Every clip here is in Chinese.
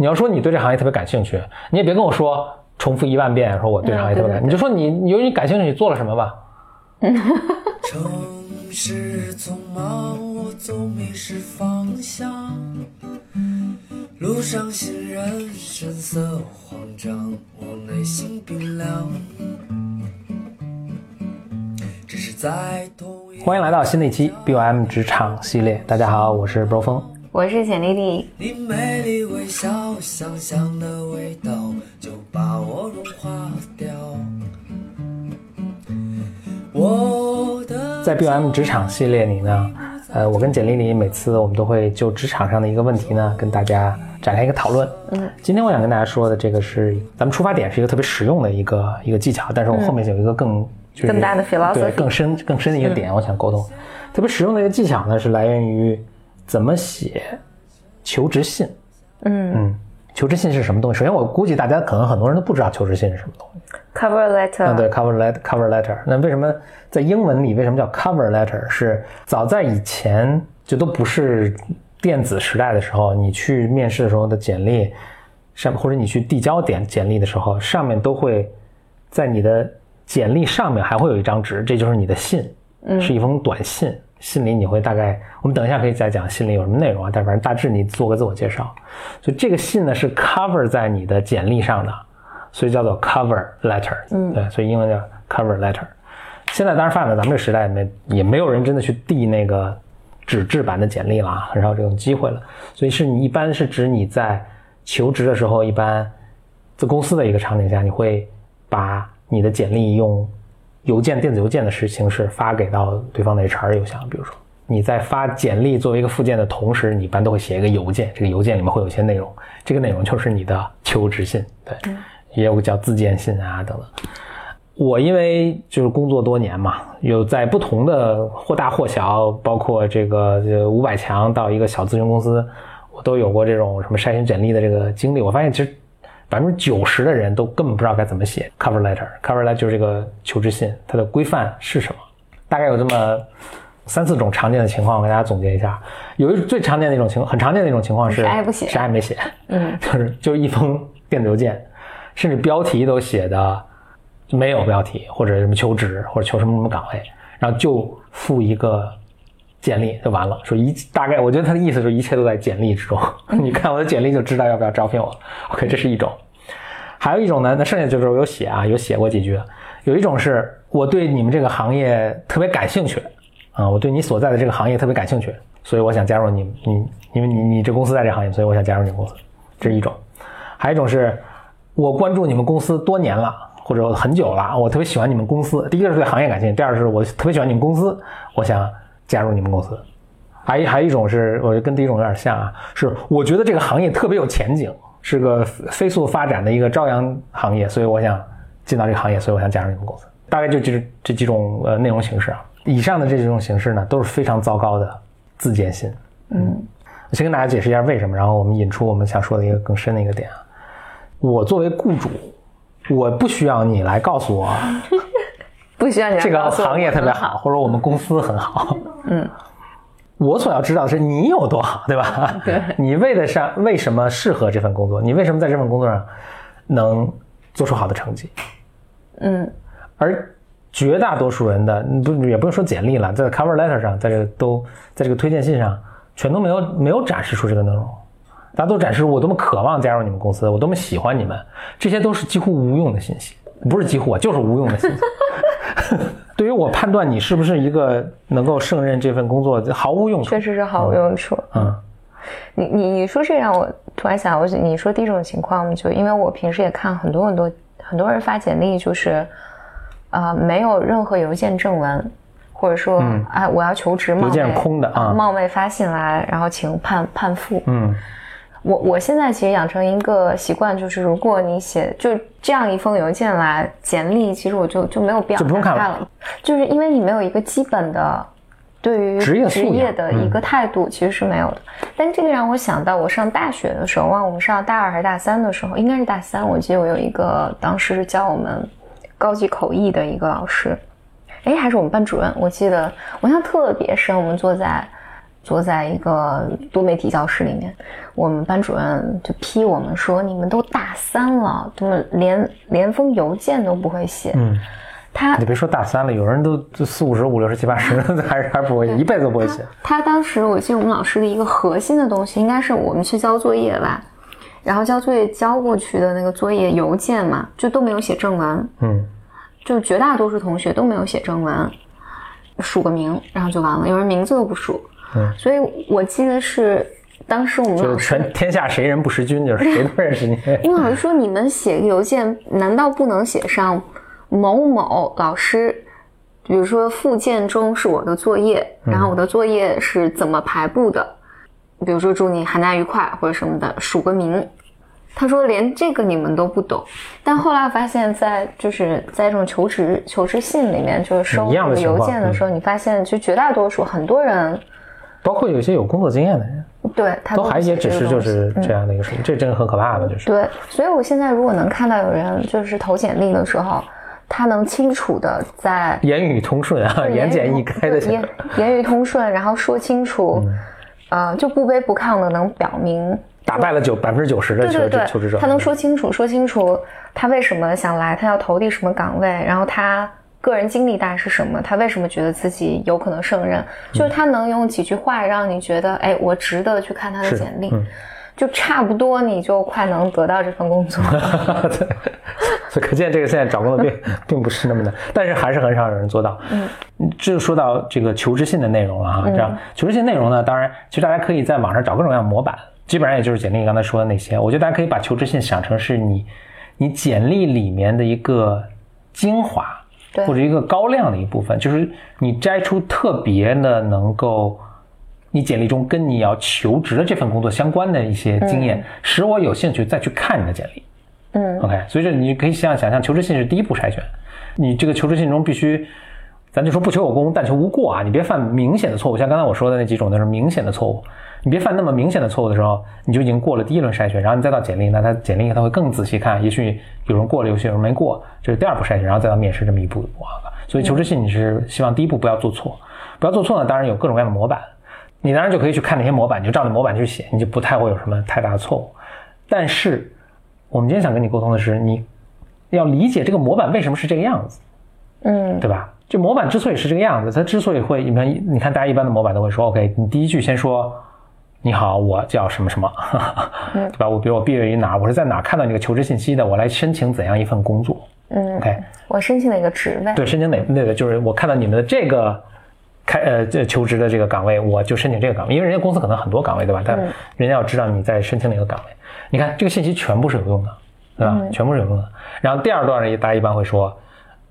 你要说你对这行业特别感兴趣，你也别跟我说重复一万遍说我对这行业特别感，你就说你由于你感兴趣，你做了什么吧。城市匆忙，我总迷失方向。路上行人神色慌张，我内心冰凉。只是在欢迎来到新的一期 BOM 职场系列。大家好，我是 Bro 峰，我是简丽丽。你美丽微笑，香香的味道就把我融化掉。我的在 BOM 职场系列里呢，呃，我跟简丽丽每次我们都会就职场上的一个问题呢，跟大家。展开一个讨论。嗯，今天我想跟大家说的这个是，咱们出发点是一个特别实用的一个一个技巧，但是我后面有一个更更大的 philosophy，更深更深的一个点，我想沟通。特别实用的一个技巧呢，是来源于怎么写求职信。嗯嗯，求职信是什么东西？首先，我估计大家可能很多人都不知道求职信是什么东西。Cover letter。啊，对，cover letter，cover letter。那为什么在英文里为什么叫 cover letter？是早在以前就都不是。电子时代的时候，你去面试的时候的简历上，或者你去递交点简历的时候，上面都会在你的简历上面还会有一张纸，这就是你的信，是一封短信。信里你会大概，我们等一下可以再讲信里有什么内容啊，但反正大致你做个自我介绍。所以这个信呢是 cover 在你的简历上的，所以叫做 cover letter。嗯，对，所以英文叫 cover letter。现在当然发展到咱们这个时代，没也没有人真的去递那个。纸质版的简历了，很少这种机会了，所以是你一般是指你在求职的时候，一般在公司的一个场景下，你会把你的简历用邮件、电子邮件的式形式发给到对方的 HR 邮箱。比如说你在发简历作为一个附件的同时，你一般都会写一个邮件，这个邮件里面会有一些内容，这个内容就是你的求职信，对，也有个叫自荐信啊等等。我因为就是工作多年嘛，有在不同的或大或小，包括这个五百强到一个小咨询公司，我都有过这种什么筛选简历的这个经历。我发现其实百分之九十的人都根本不知道该怎么写 cover letter。cover letter 就是这个求职信，它的规范是什么？大概有这么三四种常见的情况，我给大家总结一下。有一最常见的一种情况，很常见的一种情况是啥也不写，啥也没写，嗯，就是就一封电子邮件，甚至标题都写的。没有标题或者什么求职或者求什么什么岗位，然后就附一个简历就完了。说一大概，我觉得他的意思就是一切都在简历之中。你看我的简历就知道要不要招聘我。OK，这是一种。还有一种呢，那剩下就是我有写啊，有写过几句。有一种是我对你们这个行业特别感兴趣啊，我对你所在的这个行业特别感兴趣，所以我想加入你你因为你你这公司在这行业，所以我想加入你们公司。这是一种。还有一种是我关注你们公司多年了。或者很久了，我特别喜欢你们公司。第一个是对行业感兴趣，第二是我特别喜欢你们公司，我想加入你们公司。还还有一种是，我觉得跟第一种有点像啊，是我觉得这个行业特别有前景，是个飞速发展的一个朝阳行业，所以我想进到这个行业，所以我想加入你们公司。大概就就是这几种呃内容形式啊。以上的这几种形式呢，都是非常糟糕的自荐信。嗯，我先跟大家解释一下为什么，然后我们引出我们想说的一个更深的一个点啊。我作为雇主。我不需要你来告诉我，不需要你这个行业特别好，或者我们公司很好。嗯，我所要知道的是你有多好，对吧？对，你为的上为什么适合这份工作？你为什么在这份工作上能做出好的成绩？嗯，而绝大多数人的不也不用说简历了，在 cover letter 上，在这个都在这个推荐信上，全都没有没有展示出这个内容。大家都展示我多么渴望加入你们公司，我多么喜欢你们，这些都是几乎无用的信息，不是几乎，就是无用的信息。对于我判断你是不是一个能够胜任这份工作，毫无用处。确实是毫无用处。嗯，你你你说这让我突然想，我你说第一种情况，就因为我平时也看很多很多很多人发简历，就是啊，没有任何邮件正文，或者说啊，我要求职，邮件空的啊，冒昧发信来，然后请判判复。嗯。我我现在其实养成一个习惯，就是如果你写就这样一封邮件来简历，其实我就就没有必要看了，就是因为你没有一个基本的对于职业职业的一个态度，其实是没有的。但这个让我想到，我上大学的时候，忘我们上大二还是大三的时候，应该是大三，我记得我有一个当时是教我们高级口译的一个老师，哎，还是我们班主任，我记得我印象特别深，我们坐在。坐在一个多媒体教室里面，我们班主任就批我们说：“你们都大三了，怎么连连封邮件都不会写？”嗯，他你别说大三了，有人都四五十、五六十、七八十，还是还不会写，一辈子都不会写。他当时我记得我们老师的一个核心的东西，应该是我们去交作业吧，然后交作业交过去的那个作业邮件嘛，就都没有写正文。嗯，就绝大多数同学都没有写正文，署个名，然后就完了，有人名字都不署。嗯，所以我记得是当时我们就是全天下谁人不识君，就是谁都认识你。因为老师说你们写个邮件，难道不能写上某某老师？比如说附件中是我的作业，然后我的作业是怎么排布的？比如说祝你寒假愉快或者什么的，署个名。他说连这个你们都不懂，但后来发现，在就是在这种求职求职信里面，就是收邮件的时候，你发现其实绝大多数很多人。包括有一些有工作经验的人，对，他都还也只是就是这样的一个事情，这真的很可怕的，就是。对，所以我现在如果能看到有人就是投简历的时候，他能清楚的在言语通顺啊，言简意赅的言言语通顺，然后说清楚，呃，就不卑不亢的能表明打败了九百分之九十的求职求职者，他能说清楚说清楚他为什么想来，他要投递什么岗位，然后他。个人经历大概是什么？他为什么觉得自己有可能胜任？就是他能用几句话让你觉得，哎，我值得去看他的简历，就差不多你就快能得到这份工作。所以可见这个现在找工作并并不是那么难，但是还是很少有人做到。嗯，这就说到这个求职信的内容了哈。这样求职信内容呢，当然其实大家可以在网上找各种各样的模板，基本上也就是简历刚才说的那些。我觉得大家可以把求职信想成是你你简历里面的一个精华。或者一个高亮的一部分，就是你摘出特别的能够，你简历中跟你要求职的这份工作相关的一些经验，使我有兴趣再去看你的简历。嗯，OK，所以这你可以想想象，求职信是第一步筛选，你这个求职信中必须，咱就说不求有功，但求无过啊，你别犯明显的错误，像刚才我说的那几种那是明显的错误。你别犯那么明显的错误的时候，你就已经过了第一轮筛选，然后你再到简历，那他简历他会更仔细看，也许有人过了，有些人没过，这是第二步筛选，然后再到面试这么一步一步啊。所以求职信你是希望第一步不要做错，不要做错呢，当然有各种各样的模板，你当然就可以去看那些模板，你就照着模板去写，你就不太会有什么太大的错误。但是我们今天想跟你沟通的是，你要理解这个模板为什么是这个样子，嗯，对吧？就模板之所以是这个样子，它之所以会，你看，你看大家一般的模板都会说，OK，你第一句先说。你好，我叫什么什么，对吧？我比如我毕业于哪，我是在哪看到你个求职信息的？我来申请怎样一份工作？嗯，OK，我申请哪个职位？对，申请哪那个就是我看到你们的这个开呃这求职的这个岗位，我就申请这个岗位，因为人家公司可能很多岗位，对吧？但人家要知道你在申请哪个岗位。你看这个信息全部是有用的，对吧？全部是有用的。然后第二段呢，大家一般会说，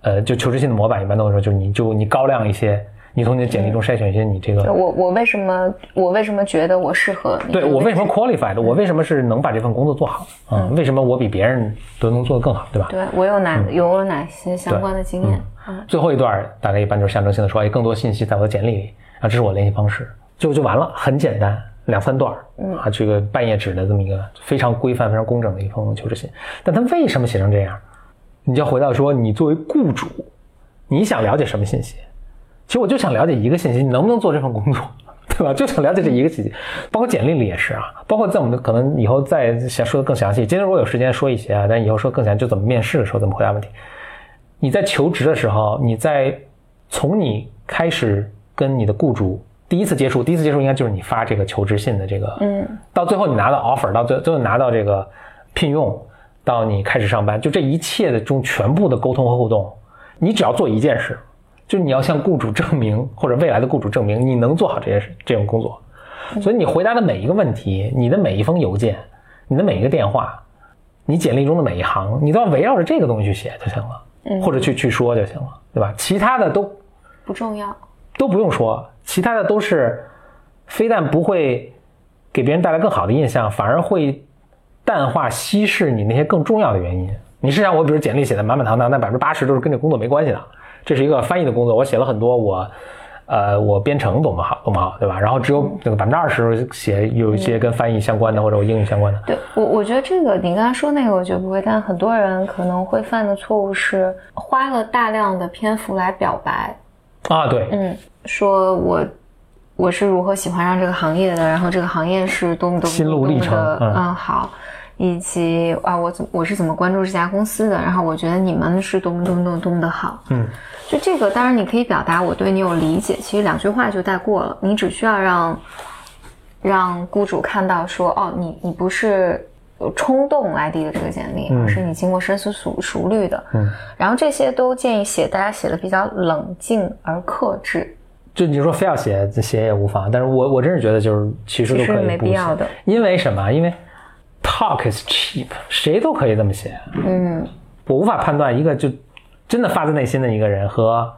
呃，就求职信的模板一般都会说，就是你就你高亮一些。你从你的简历中筛选一些你这个，我我为什么我为什么觉得我适合？对我为什么 qualified？我为什么是能把这份工作做好？嗯，为什么我比别人都能做得更好？对吧？对我有哪有了哪些相关的经验？嗯，最后一段大概一般就是象征性的说，哎，更多信息在我的简历里啊，这是我联系方式，就就完了，很简单，两三段嗯啊，这个半页纸的这么一个非常规范、非常工整的一封求职信。但他为什么写成这样？你就要回到说，你作为雇主，你想了解什么信息？其实我就想了解一个信息，你能不能做这份工作，对吧？就想了解这一个信息，包括简历里也是啊，包括在我们的可能以后再想说的更详细。今天如果有时间说一些啊，但以后说更详细，就怎么面试的时候怎么回答问题。你在求职的时候，你在从你开始跟你的雇主第一次接触，第一次接触应该就是你发这个求职信的这个，嗯，到最后你拿到 offer，到最最后拿到这个聘用，到你开始上班，就这一切的中全部的沟通和互动，你只要做一件事。就是你要向雇主证明，或者未来的雇主证明你能做好这件事、这种工作。所以你回答的每一个问题，你的每一封邮件，你的每一个电话，你简历中的每一行，你都要围绕着这个东西去写就行了，或者去去说就行了，对吧？其他的都不重要，都不用说，其他的都是非但不会给别人带来更好的印象，反而会淡化、稀释你那些更重要的原因。你是想我，比如简历写的满满当当，那百分之八十都是跟这工作没关系的。这是一个翻译的工作，我写了很多，我，呃，我编程懂得好，懂得好，对吧？然后只有那个百分之二十写有一些跟翻译相关的或者我英语相关的。对我，我觉得这个你刚才说那个，我觉得不会，但很多人可能会犯的错误是花了大量的篇幅来表白。啊，对，嗯，说我我是如何喜欢上这个行业的，然后这个行业是多么多么心路历程多么的嗯嗯好，以及啊我怎我是怎么关注这家公司的，然后我觉得你们是多么多么多么多么的好，嗯，就这个当然你可以表达我对你有理解，其实两句话就带过了，你只需要让让雇主看到说哦你你不是。冲动来递的这个简历，而是你经过深思熟熟虑的。嗯，然后这些都建议写，大家写的比较冷静而克制。就你说非要写写也无妨，但是我我真是觉得就是其实都可以其实没必要的因为什么？因为 talk is cheap，谁都可以这么写。嗯，我无法判断一个就真的发自内心的一个人和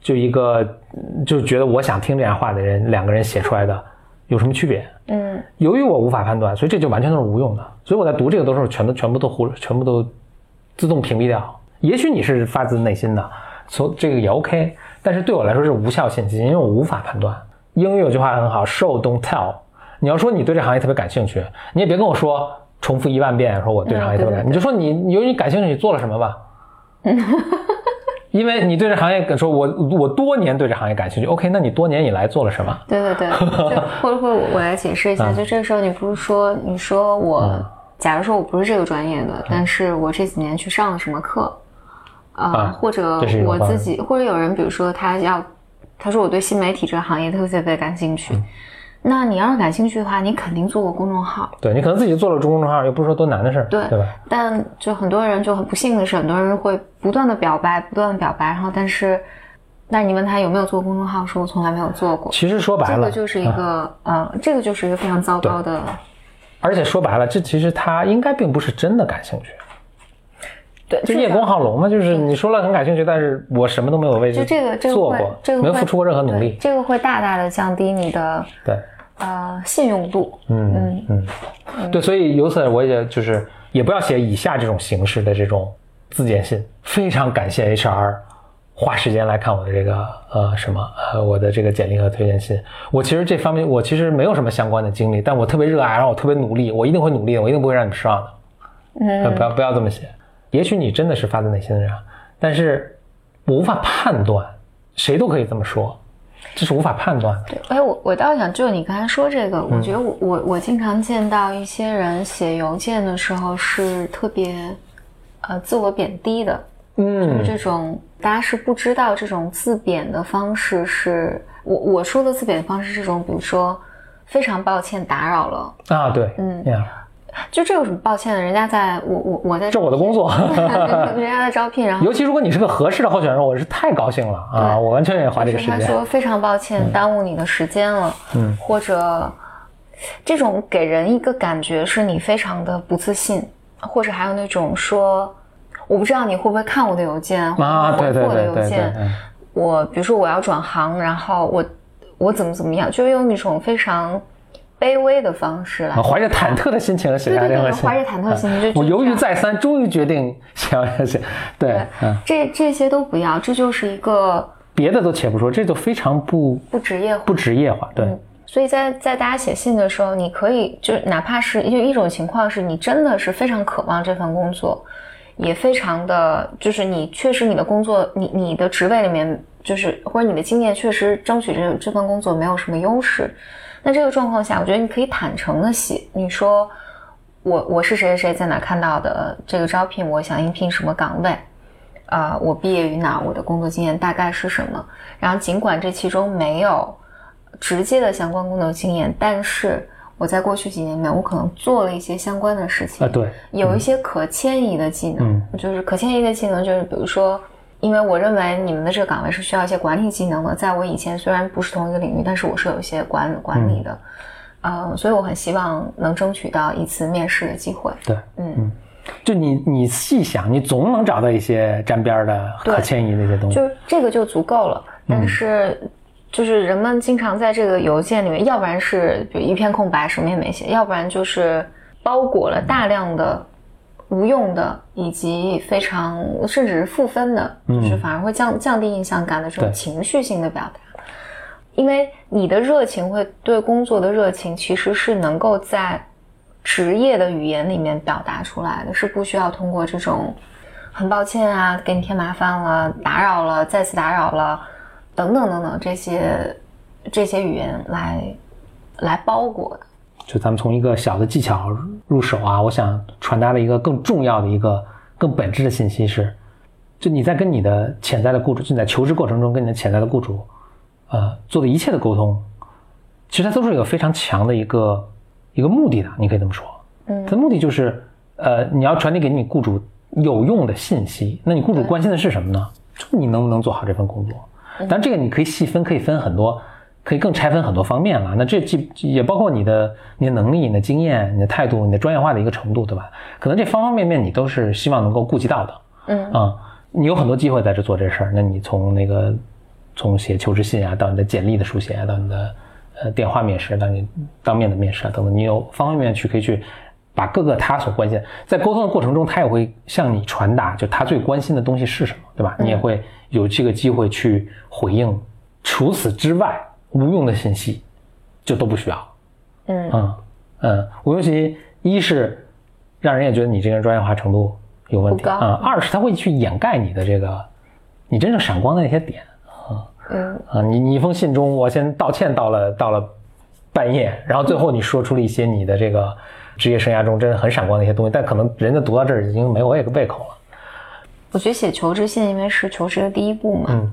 就一个嗯就觉得我想听这样话的人，两个人写出来的有什么区别？嗯，由于我无法判断，所以这就完全都是无用的。所以我在读这个的时候，全都全部都忽略全部都自动屏蔽掉。也许你是发自内心的，从这个也 OK，但是对我来说是无效信息，因为我无法判断。英语有句话很好，show don't tell。你要说你对这行业特别感兴趣，你也别跟我说重复一万遍，说我对这行业特别感，嗯对对对。你就说你你由于你感兴趣，你做了什么吧。因为你对这行业说我我多年对这行业感兴趣，OK，那你多年以来做了什么？对对对，就或者或者我来解释一下，嗯。就这个时候你不是说你说我，假如说我不是这个专业的，但是我这几年去上了什么课，啊、啊或者我自己，或者有人比如说他要，他说我对新媒体这个行业特别特别感兴嗯。趣，那你要是感兴趣的话，你肯定做过公众号，对你可能自己做了公众号，又不是说多难的事儿，对对吧？但就很多人就很不幸的是，很多人会不断的表白，不断的表白，然后但是，那你问他有没有做公众号，说我从来没有做过。其实说白了，这个就是一啊个、呃，这个就是一个非常糟糕的，而且说白了，这其实他应该并不是真的感兴趣，对，就是叶公好龙嘛，就是你说了很感兴趣，但是我什么都没有为就这个这个做过，这个没有付出过任何努力，这个会大大的降低你的对，呃信用度。嗯嗯嗯，对，所以由此我也就是也不要写以下这种形式的这种自荐信。非常感谢 HR 花时间来看我的这个呃什么呃我的这个简历和推荐信。我其实这方面我其实没有什么相关的经历，但我特别热爱，然后我特别努力，我一定会努力的，我一定不会让你们失望的。呃嗯不要不要这么写。也许你真的是发自内心的人，但是我无法判断，谁都可以这么说，这是无法判断的。对，哎，我我倒想就你刚才说这个，嗯。我觉得我我我经常见到一些人写邮件的时候是特别呃自我贬低的，嗯，就是这种大家是不知道这种自贬的方式是，我我说的自贬的方式是这种，比如说非常抱歉打扰了，啊，对，嗯呀，就这有什么抱歉的？人家在我我我在这我的工作。人家在招聘，然后尤其如果你是个合适的候选人，我是太高兴了啊！我完全愿意花这个时间。他说非常抱歉耽误你的时间了，嗯，或者这种给人一个感觉是你非常的不自信，或者还有那种说我不知道你会不会看我的邮件，啊，对对会不会回复我的对对对邮件，，嗯我比如说我要转行，然后我我怎么怎么样，就用一种非常卑微的方式来啊怀着忐忑的心情写下对对对这封信，怀着忐忑的心情我犹豫再三，终于决定写这信。对，嗯，这这些都不要，这就是一个别的都且不说，这就非常不不职业化不职业化。对，所以在在大家写信的时候，你可以就哪怕是就一种情况是你真的是非常渴望这份工作，也非常的就是你确实你的工作你你的职位里面就是或者你的经验确实争取这这份工作没有什么优势，那这个状况下，我觉得你可以坦诚的写，你说我我是谁谁谁在哪看到的这个招聘，我想应聘什么岗位。啊、我毕业于哪？我的工作经验大概是什么？然后尽管这其中没有直接的相关工作经验，但是我在过去几年里面，我可能做了一些相关的事情，啊对，有一些可迁移的技能，就是可迁移的技能，就是比如说，因为我认为你们的这个岗位是需要一些管理技能的，在我以前虽然不是同一个领域，但是我是有一些管管理的，呃，所以我很希望能争取到一次面试的机会。对，嗯，就你你细想，你总能找到一些沾边儿的对可迁移的一些东西。就这个就足够了。但是，就是人们经常在这个邮件里面，要不然是就一片空白，什么也没写，要不然就是包裹了大量的无用的以及非常甚至是负分的，就是反而会降降低印象感的这种情绪性的表达。因为你的热情会对工作的热情，其实是能够在职业的语言里面表达出来的，是不需要通过这种很抱歉啊，给你添麻烦了，打扰了，再次打扰了，等等等等这些这些语言来来包裹的。就咱们从一个小的技巧入手啊，我想传达的一个更重要的一个更本质的信息是，就你在跟你的潜在的雇主，就在求职过程中跟你的潜在的雇主，呃，做的一切的沟通，其实它都是有非常强的一个一个目的的，你可以这么说。嗯它的目的就是，呃，你要传递给你雇主有用的信息。那你雇主关心的是什么呢？就是你能不能做好这份工作。当然，这个你可以细分，可以分很多，可以更拆分很多方面了。那这既也包括你的你的能力、你的经验、你的态度、你的专业化的一个程度，对吧？可能这方方面面你都是希望能够顾及到的。嗯啊、你有很多机会在这做这事儿。那你从那个从写求职信啊，到你的简历的书写啊，到你的呃电话面试，到你当面的面试啊等等，你有方方面面去可以去把各个他所关心，在沟通的过程中，他也会向你传达，就他最关心的东西是什么，对吧？你也会有这个机会去回应。除此之外，无用的信息就都不需要。嗯嗯嗯，无用信息，一是让人也觉得你这个人专业化程度有问题啊、二是他会去掩盖你的这个你真正闪光的那些点啊嗯啊。你你一封信中，我先道歉到了到了半夜，然后最后你说出了一些你的这个职业生涯中真的很闪光的一些东西，但可能人家读到这儿已经没我也个胃口了。我觉得写求职信因为是求职的第一步嘛，嗯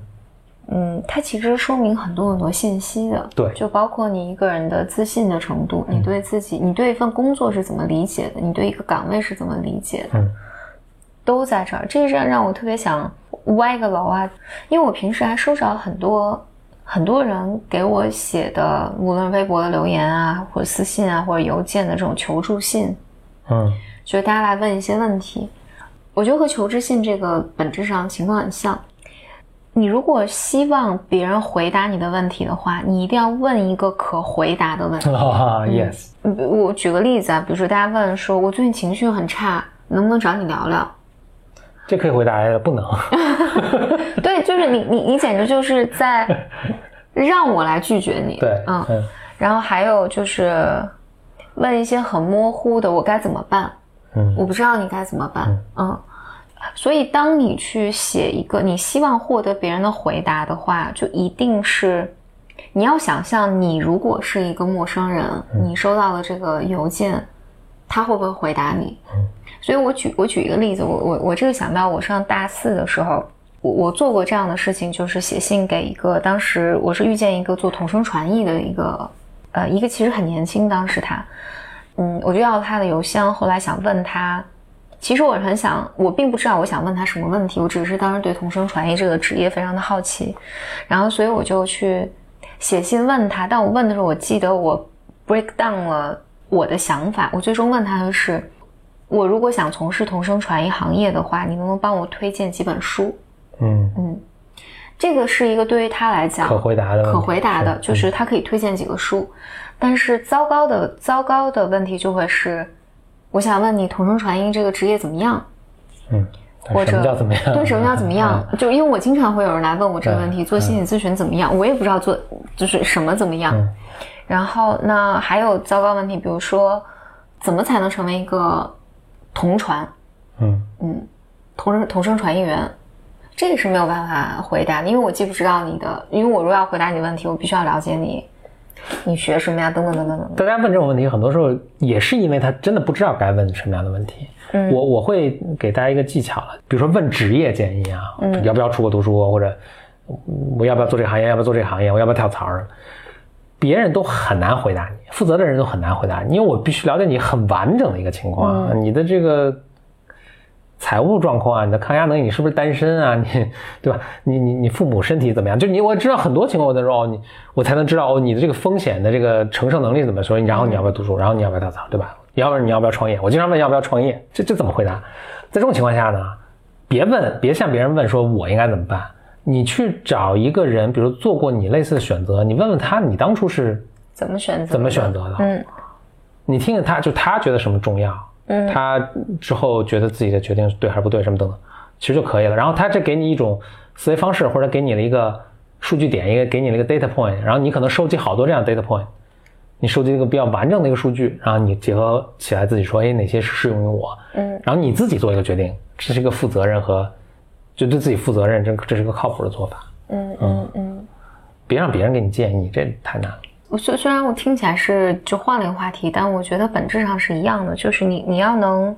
嗯，它其实说明很多很多信息的，对就包括你一个人的自信的程度，你对自己，你对一份工作是怎么理解的，你对一个岗位是怎么理解的，嗯都在这儿。这是让我特别想歪个楼啊，因为我平时还收着很多很多人给我写的，无论微博的留言啊，或者私信啊，或者邮件的这种求助信，嗯就是大家来问一些问题。我觉得和求职信这个本质上情况很像。你如果希望别人回答你的问题的话，你一定要问一个可回答的问题。啊，yes，嗯我举个例子啊，比如说大家问说，我最近情绪很差，能不能找你聊聊？这可以回答呀不能。对，就是你你你简直就是在 让我来拒绝你。对，嗯。嗯然后还有就是问一些很模糊的，我该怎么办？嗯我不知道你该怎么办。嗯，所以当你去写一个你希望获得别人的回答的话，就一定是你要想象，你如果是一个陌生人，你收到了这个邮件，他会不会回答你？所以我举我举一个例子，我我我这个想到我上大四的时候。我我做过这样的事情，就是写信给一个当时我是遇见一个做同声传译的一个呃一个其实很年轻，当时他，嗯，我就要了他的邮箱，后来想问他，其实我很想，我并不知道我想问他什么问题，我只是当时对同声传译这个职业非常的好奇，然后所以我就去写信问他，但我问的时候，我记得我 break down 了我的想法，我最终问他的是，我如果想从事同声传译行业的话，你能不能帮我推荐几本书？嗯。嗯，这个是一个对于他来讲可回答的，可回答的，就是他可以推荐几个书，但是糟糕的糟糕的问题就会是，我想问你同声传译这个职业怎么样？嗯，或者什么叫怎么样？对，什么叫怎么样？就因为我经常会有人来问我这个问题，嗯做心理咨询怎么样？我也不知道做就是什么怎么样。嗯然后那还有糟糕问题，比如说怎么才能成为一个同传？嗯嗯，同声同声传译员，这个是没有办法回答的，因为我既不知道你的，因为我如果要回答你的问题，我必须要了解你，你学什么呀，等等等等等等。大家问这种问题，很多时候也是因为他真的不知道该问什么样的问题。嗯我我会给大家一个技巧了，比如说问职业建议啊，嗯要不要出国读书，或者我要不要做这个行业，要不要做这个行业，我要不要跳槽儿，别人都很难回答你，负责的人都很难回答你，因为我必须了解你很完整的一个情况，嗯你的这个财务状况啊，你的抗压能力，你是不是单身啊？你 对吧？你你你父母身体怎么样？就你我知道很多情况，我才说哦，你我才能知道哦，你的这个风险的这个承受能力怎么说？然后你要不要读书？然后你要不要跳槽？对吧？要不然你要不要创业？我经常问要不要创业，这这怎么回答？在这种情况下呢，别问，别向别人问说我应该怎么办，你去找一个人，比如做过你类似的选择，你问问他，你当初是怎么选择？怎么选择的？嗯你听听他，就他觉得什么重要，嗯他之后觉得自己的决定是对还是不对，什么等等，其实就可以了。然后他这给你一种思维方式，或者给你了一个数据点，一个给你了一个 data point，然后你可能收集好多这样的 data point，你收集一个比较完整的一个数据，然后你结合起来自己说，哎，哪些是适用于我，嗯然后你自己做一个决定，这是一个负责任和就对自己负责任，这这是一个靠谱的做法。嗯嗯嗯别让别人给你建议，这太难了。我虽虽然我听起来是就换了一个话题，但我觉得本质上是一样的，就是你你要能，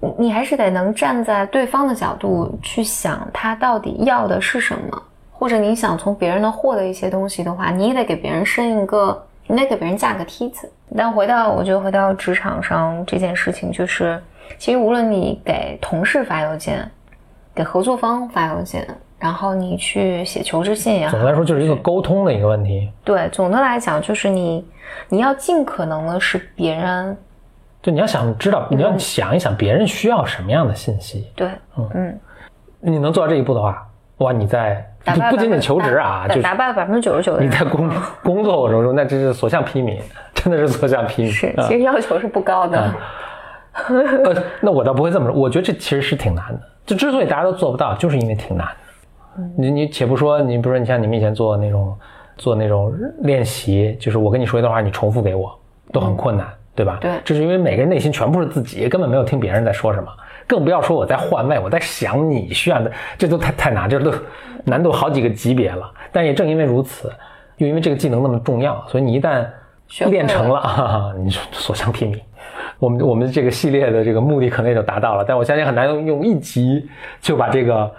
你你还是得能站在对方的角度去想他到底要的是什么，或者你想从别人那获得一些东西的话，你也得给别人伸一个，你得给别人架个梯子。但回到我觉得回到职场上这件事情，就是其实无论你给同事发邮件，给合作方发邮件。然后你去写求职信也好，总的来说就是一个沟通的一个问题。对，总的来讲就是你，你要尽可能的是别人，就你要想知道，你要想一想别人需要什么样的信息。对，嗯嗯，你能做到这一步的话，哇，你在不仅仅求职啊，就打败百分之九十九的你在工工作过程中，那真是所向披靡，真的是所向披靡。是，其实要求是不高的。呃，那我倒不会这么说，我觉得这其实是挺难的。就之所以大家都做不到，就是因为挺难。你你且不说，你比如说，你像你们以前做那种做那种练习，就是我跟你说一段话，你重复给我，都很困难，对吧？对，这是因为每个人内心全部是自己，根本没有听别人在说什么，更不要说我在换位，我在想你需要的，这都太太难，这都难度好几个级别了。但也正因为如此，又因为这个技能那么重要，所以你一旦练成了，你所向披靡。我们我们这个系列的这个目的可能也就达到了，但我相信很难用用一集就把这个。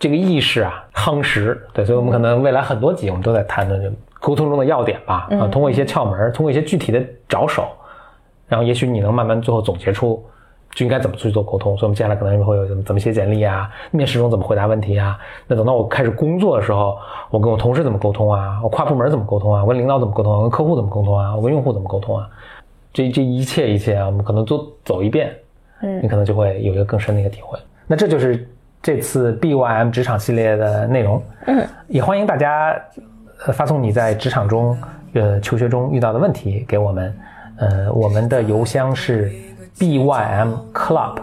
这个意识啊，夯实对，所以我们可能未来很多集我们都在谈论这沟通中的要点吧，啊，通过一些窍门，通过一些具体的着手，然后也许你能慢慢最后总结出就应该怎么去做沟通。所以，我们接下来可能会有怎么怎么写简历啊，面试中怎么回答问题啊。那等到我开始工作的时候，我跟我同事怎么沟通啊？我跨部门怎么沟通啊？我跟领导怎么沟通？我跟客户怎么沟通啊？我跟用户怎么沟通啊？这这一切一切啊，我们可能都走一遍，嗯，你可能就会有一个更深的一个体会。那这就是。这次 BYM 职场系列的内容，嗯，也欢迎大家发送你在职场中、呃求学中遇到的问题给我们，呃，我们的邮箱是 bymclub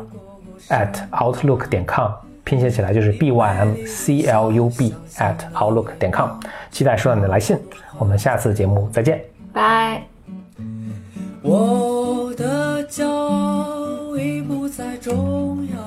at outlook 点 com，拼写起来就是 bymclub at outlook 点 com，期待收到你的来信，我们下次节目再见，拜。我的骄傲已不再重要。